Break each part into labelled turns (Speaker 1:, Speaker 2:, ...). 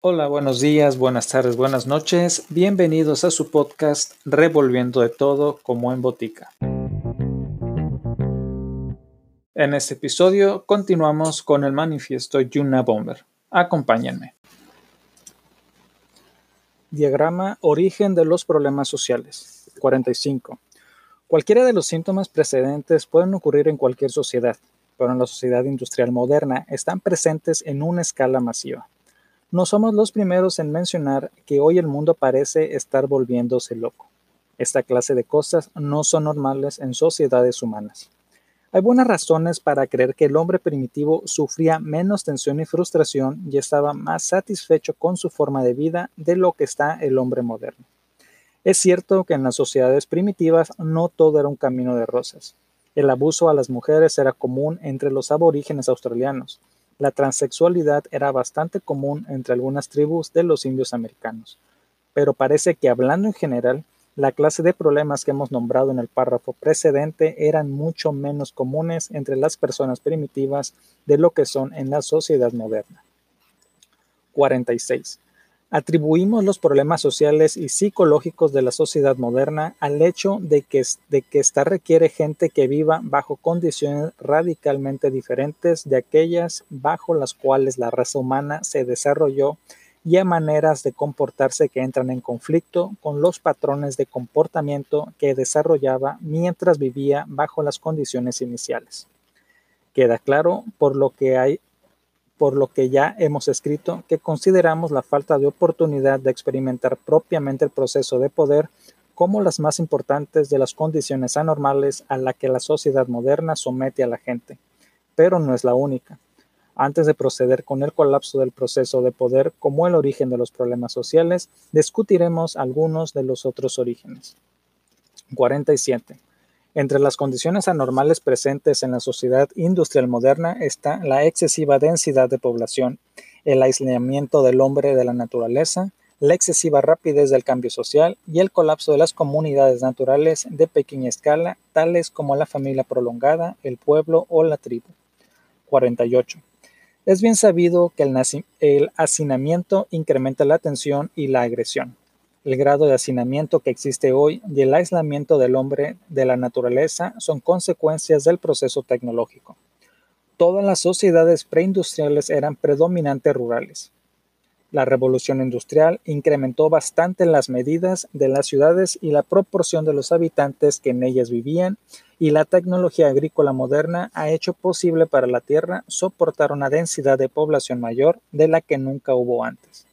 Speaker 1: Hola, buenos días, buenas tardes, buenas noches. Bienvenidos a su podcast Revolviendo de todo como en botica. En este episodio continuamos con el manifiesto Yuna Bomber. Acompáñenme. Diagrama Origen de los problemas sociales. 45. Cualquiera de los síntomas precedentes pueden ocurrir en cualquier sociedad, pero en la sociedad industrial moderna están presentes en una escala masiva. No somos los primeros en mencionar que hoy el mundo parece estar volviéndose loco. Esta clase de cosas no son normales en sociedades humanas. Hay buenas razones para creer que el hombre primitivo sufría menos tensión y frustración y estaba más satisfecho con su forma de vida de lo que está el hombre moderno. Es cierto que en las sociedades primitivas no todo era un camino de rosas. El abuso a las mujeres era común entre los aborígenes australianos, la transexualidad era bastante común entre algunas tribus de los indios americanos, pero parece que hablando en general, la clase de problemas que hemos nombrado en el párrafo precedente eran mucho menos comunes entre las personas primitivas de lo que son en la sociedad moderna. 46. Atribuimos los problemas sociales y psicológicos de la sociedad moderna al hecho de que, de que ésta requiere gente que viva bajo condiciones radicalmente diferentes de aquellas bajo las cuales la raza humana se desarrolló y a maneras de comportarse que entran en conflicto con los patrones de comportamiento que desarrollaba mientras vivía bajo las condiciones iniciales. Queda claro por lo que hay por lo que ya hemos escrito, que consideramos la falta de oportunidad de experimentar propiamente el proceso de poder como las más importantes de las condiciones anormales a la que la sociedad moderna somete a la gente, pero no es la única. Antes de proceder con el colapso del proceso de poder como el origen de los problemas sociales, discutiremos algunos de los otros orígenes. 47. Entre las condiciones anormales presentes en la sociedad industrial moderna está la excesiva densidad de población, el aislamiento del hombre de la naturaleza, la excesiva rapidez del cambio social y el colapso de las comunidades naturales de pequeña escala, tales como la familia prolongada, el pueblo o la tribu. 48. Es bien sabido que el, el hacinamiento incrementa la tensión y la agresión el grado de hacinamiento que existe hoy y el aislamiento del hombre de la naturaleza son consecuencias del proceso tecnológico. Todas las sociedades preindustriales eran predominantemente rurales. La revolución industrial incrementó bastante las medidas de las ciudades y la proporción de los habitantes que en ellas vivían, y la tecnología agrícola moderna ha hecho posible para la Tierra soportar una densidad de población mayor de la que nunca hubo antes.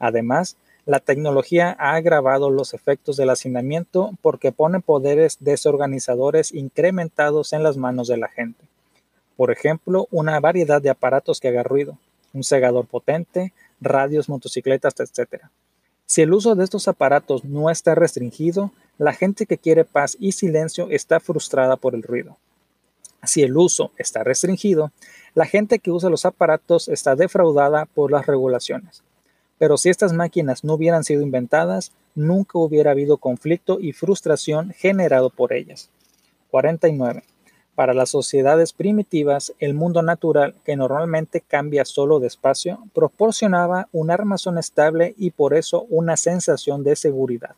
Speaker 1: Además, la tecnología ha agravado los efectos del hacinamiento porque pone poderes desorganizadores incrementados en las manos de la gente. Por ejemplo, una variedad de aparatos que haga ruido, un segador potente, radios, motocicletas, etc. Si el uso de estos aparatos no está restringido, la gente que quiere paz y silencio está frustrada por el ruido. Si el uso está restringido, la gente que usa los aparatos está defraudada por las regulaciones. Pero si estas máquinas no hubieran sido inventadas, nunca hubiera habido conflicto y frustración generado por ellas. 49. Para las sociedades primitivas, el mundo natural, que normalmente cambia solo de espacio, proporcionaba un armazón estable y por eso una sensación de seguridad.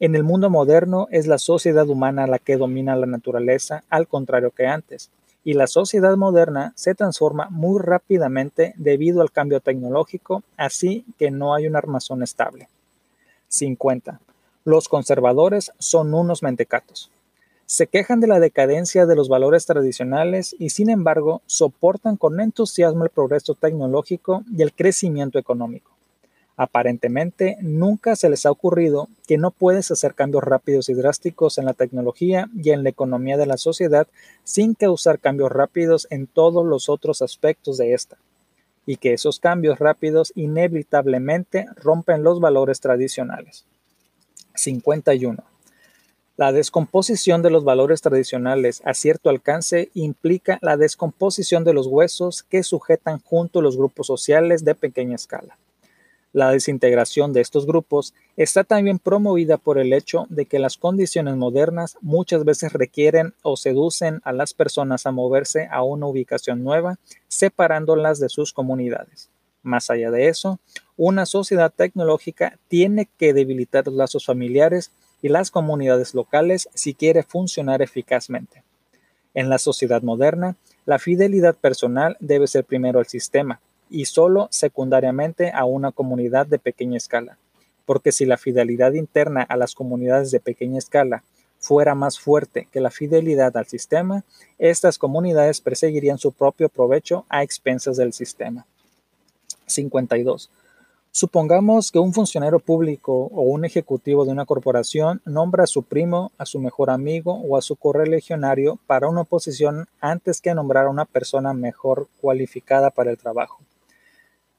Speaker 1: En el mundo moderno es la sociedad humana la que domina la naturaleza, al contrario que antes y la sociedad moderna se transforma muy rápidamente debido al cambio tecnológico, así que no hay un armazón estable. 50. Los conservadores son unos mentecatos. Se quejan de la decadencia de los valores tradicionales y sin embargo soportan con entusiasmo el progreso tecnológico y el crecimiento económico. Aparentemente, nunca se les ha ocurrido que no puedes hacer cambios rápidos y drásticos en la tecnología y en la economía de la sociedad sin causar cambios rápidos en todos los otros aspectos de esta, y que esos cambios rápidos inevitablemente rompen los valores tradicionales. 51. La descomposición de los valores tradicionales a cierto alcance implica la descomposición de los huesos que sujetan junto los grupos sociales de pequeña escala. La desintegración de estos grupos está también promovida por el hecho de que las condiciones modernas muchas veces requieren o seducen a las personas a moverse a una ubicación nueva, separándolas de sus comunidades. Más allá de eso, una sociedad tecnológica tiene que debilitar los lazos familiares y las comunidades locales si quiere funcionar eficazmente. En la sociedad moderna, la fidelidad personal debe ser primero al sistema y solo secundariamente a una comunidad de pequeña escala, porque si la fidelidad interna a las comunidades de pequeña escala fuera más fuerte que la fidelidad al sistema, estas comunidades perseguirían su propio provecho a expensas del sistema. 52. Supongamos que un funcionario público o un ejecutivo de una corporación nombra a su primo, a su mejor amigo o a su correligionario para una posición antes que nombrar a una persona mejor cualificada para el trabajo.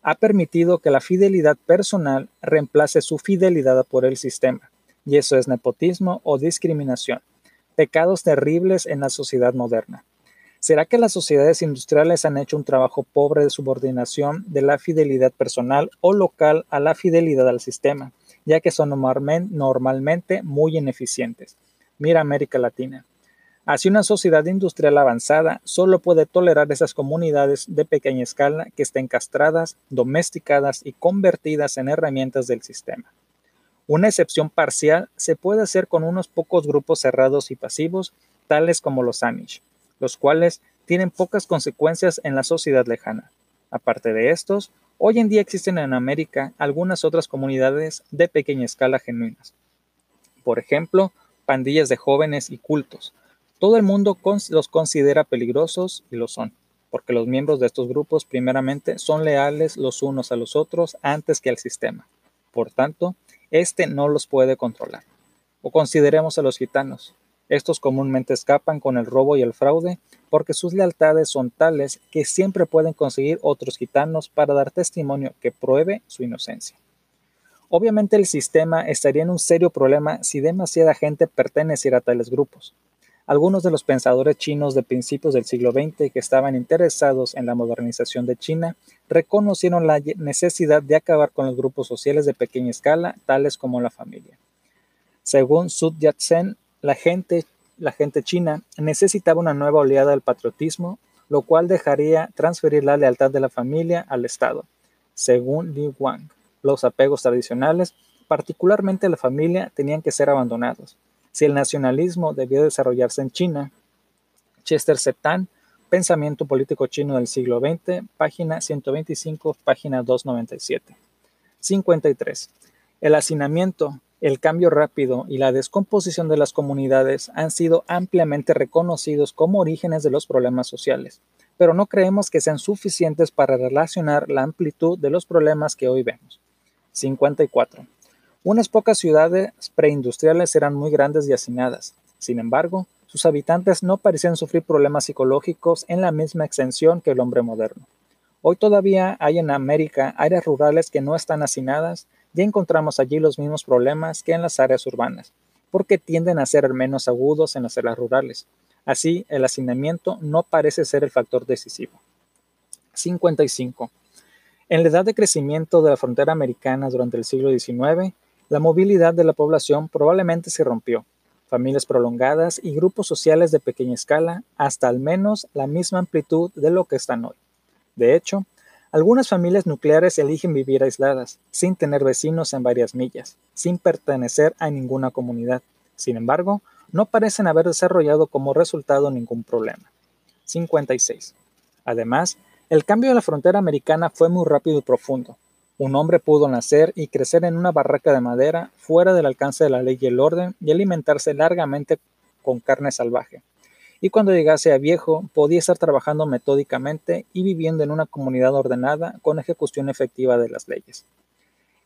Speaker 1: Ha permitido que la fidelidad personal reemplace su fidelidad por el sistema, y eso es nepotismo o discriminación, pecados terribles en la sociedad moderna. ¿Será que las sociedades industriales han hecho un trabajo pobre de subordinación de la fidelidad personal o local a la fidelidad al sistema, ya que son normalmente muy ineficientes? Mira América Latina. Así una sociedad industrial avanzada solo puede tolerar esas comunidades de pequeña escala que estén castradas, domesticadas y convertidas en herramientas del sistema. Una excepción parcial se puede hacer con unos pocos grupos cerrados y pasivos, tales como los Amish, los cuales tienen pocas consecuencias en la sociedad lejana. Aparte de estos, hoy en día existen en América algunas otras comunidades de pequeña escala genuinas. Por ejemplo, pandillas de jóvenes y cultos. Todo el mundo los considera peligrosos y lo son, porque los miembros de estos grupos primeramente son leales los unos a los otros antes que al sistema. Por tanto, éste no los puede controlar. O consideremos a los gitanos. Estos comúnmente escapan con el robo y el fraude porque sus lealtades son tales que siempre pueden conseguir otros gitanos para dar testimonio que pruebe su inocencia. Obviamente el sistema estaría en un serio problema si demasiada gente perteneciera a tales grupos. Algunos de los pensadores chinos de principios del siglo XX que estaban interesados en la modernización de China reconocieron la necesidad de acabar con los grupos sociales de pequeña escala, tales como la familia. Según Sun Yat-sen, la gente, la gente china necesitaba una nueva oleada del patriotismo, lo cual dejaría transferir la lealtad de la familia al Estado. Según Li Wang, los apegos tradicionales, particularmente la familia, tenían que ser abandonados. Si el nacionalismo debió desarrollarse en China, Chester Setan, Pensamiento político chino del siglo XX, página 125, página 297. 53. El hacinamiento, el cambio rápido y la descomposición de las comunidades han sido ampliamente reconocidos como orígenes de los problemas sociales, pero no creemos que sean suficientes para relacionar la amplitud de los problemas que hoy vemos. 54. Unas pocas ciudades preindustriales eran muy grandes y hacinadas. Sin embargo, sus habitantes no parecían sufrir problemas psicológicos en la misma extensión que el hombre moderno. Hoy todavía hay en América áreas rurales que no están hacinadas ya encontramos allí los mismos problemas que en las áreas urbanas, porque tienden a ser menos agudos en las áreas rurales. Así, el hacinamiento no parece ser el factor decisivo. 55. En la edad de crecimiento de la frontera americana durante el siglo XIX, la movilidad de la población probablemente se rompió. Familias prolongadas y grupos sociales de pequeña escala, hasta al menos la misma amplitud de lo que están hoy. De hecho, algunas familias nucleares eligen vivir aisladas, sin tener vecinos en varias millas, sin pertenecer a ninguna comunidad. Sin embargo, no parecen haber desarrollado como resultado ningún problema. 56. Además, el cambio de la frontera americana fue muy rápido y profundo. Un hombre pudo nacer y crecer en una barraca de madera fuera del alcance de la ley y el orden y alimentarse largamente con carne salvaje y cuando llegase a viejo podía estar trabajando metódicamente y viviendo en una comunidad ordenada con ejecución efectiva de las leyes.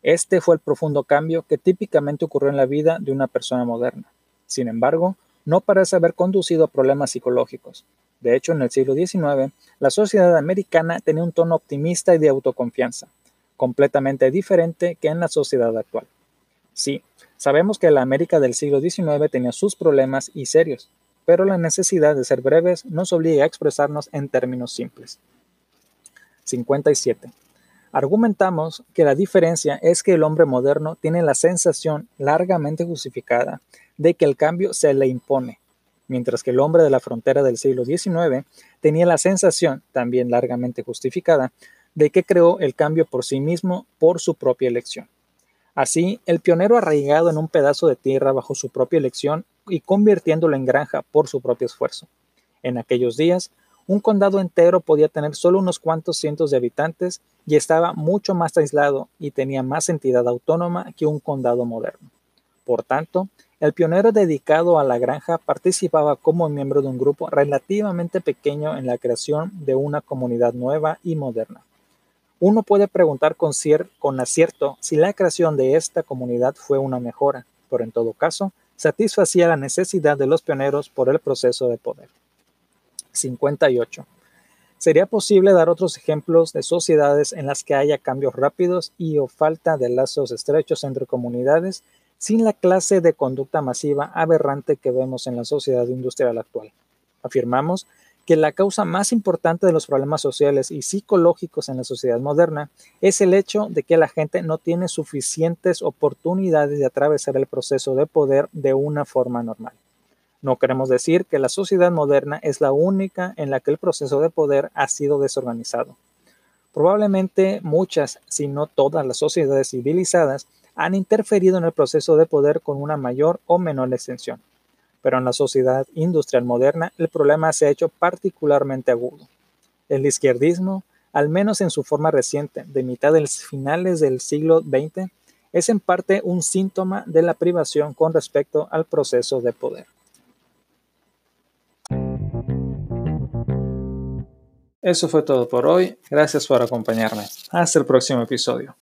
Speaker 1: Este fue el profundo cambio que típicamente ocurrió en la vida de una persona moderna. Sin embargo, no parece haber conducido a problemas psicológicos. De hecho, en el siglo XIX, la sociedad americana tenía un tono optimista y de autoconfianza, completamente diferente que en la sociedad actual. Sí, sabemos que la América del siglo XIX tenía sus problemas y serios, pero la necesidad de ser breves nos obliga a expresarnos en términos simples. 57. Argumentamos que la diferencia es que el hombre moderno tiene la sensación largamente justificada de que el cambio se le impone, mientras que el hombre de la frontera del siglo XIX tenía la sensación, también largamente justificada, de que creó el cambio por sí mismo por su propia elección. Así, el pionero arraigado en un pedazo de tierra bajo su propia elección y convirtiéndolo en granja por su propio esfuerzo. En aquellos días, un condado entero podía tener solo unos cuantos cientos de habitantes y estaba mucho más aislado y tenía más entidad autónoma que un condado moderno. Por tanto, el pionero dedicado a la granja participaba como miembro de un grupo relativamente pequeño en la creación de una comunidad nueva y moderna. Uno puede preguntar con, acierto si la creación de esta comunidad fue una mejora, pero en todo caso, satisfacía la necesidad de los pioneros por el proceso de poder. 58. Sería posible dar otros ejemplos de sociedades en las que haya cambios rápidos y o falta de lazos estrechos entre comunidades sin la clase de conducta masiva aberrante que vemos en la sociedad industrial actual. Afirmamos que la causa más importante de los problemas sociales y psicológicos en la sociedad moderna es el hecho de que la gente no tiene suficientes oportunidades de atravesar el proceso de poder de una forma normal. No queremos decir que la sociedad moderna es la única en la que el proceso de poder ha sido desorganizado. Probablemente muchas, si no todas las sociedades civilizadas han interferido en el proceso de poder con una mayor o menor extensión. Pero en la sociedad industrial moderna el problema se ha hecho particularmente agudo. El izquierdismo, al menos en su forma reciente, de mitad de los finales del siglo XX, es en parte un síntoma de la privación con respecto al proceso de poder. Eso fue todo por hoy. Gracias por acompañarme. Hasta el próximo episodio.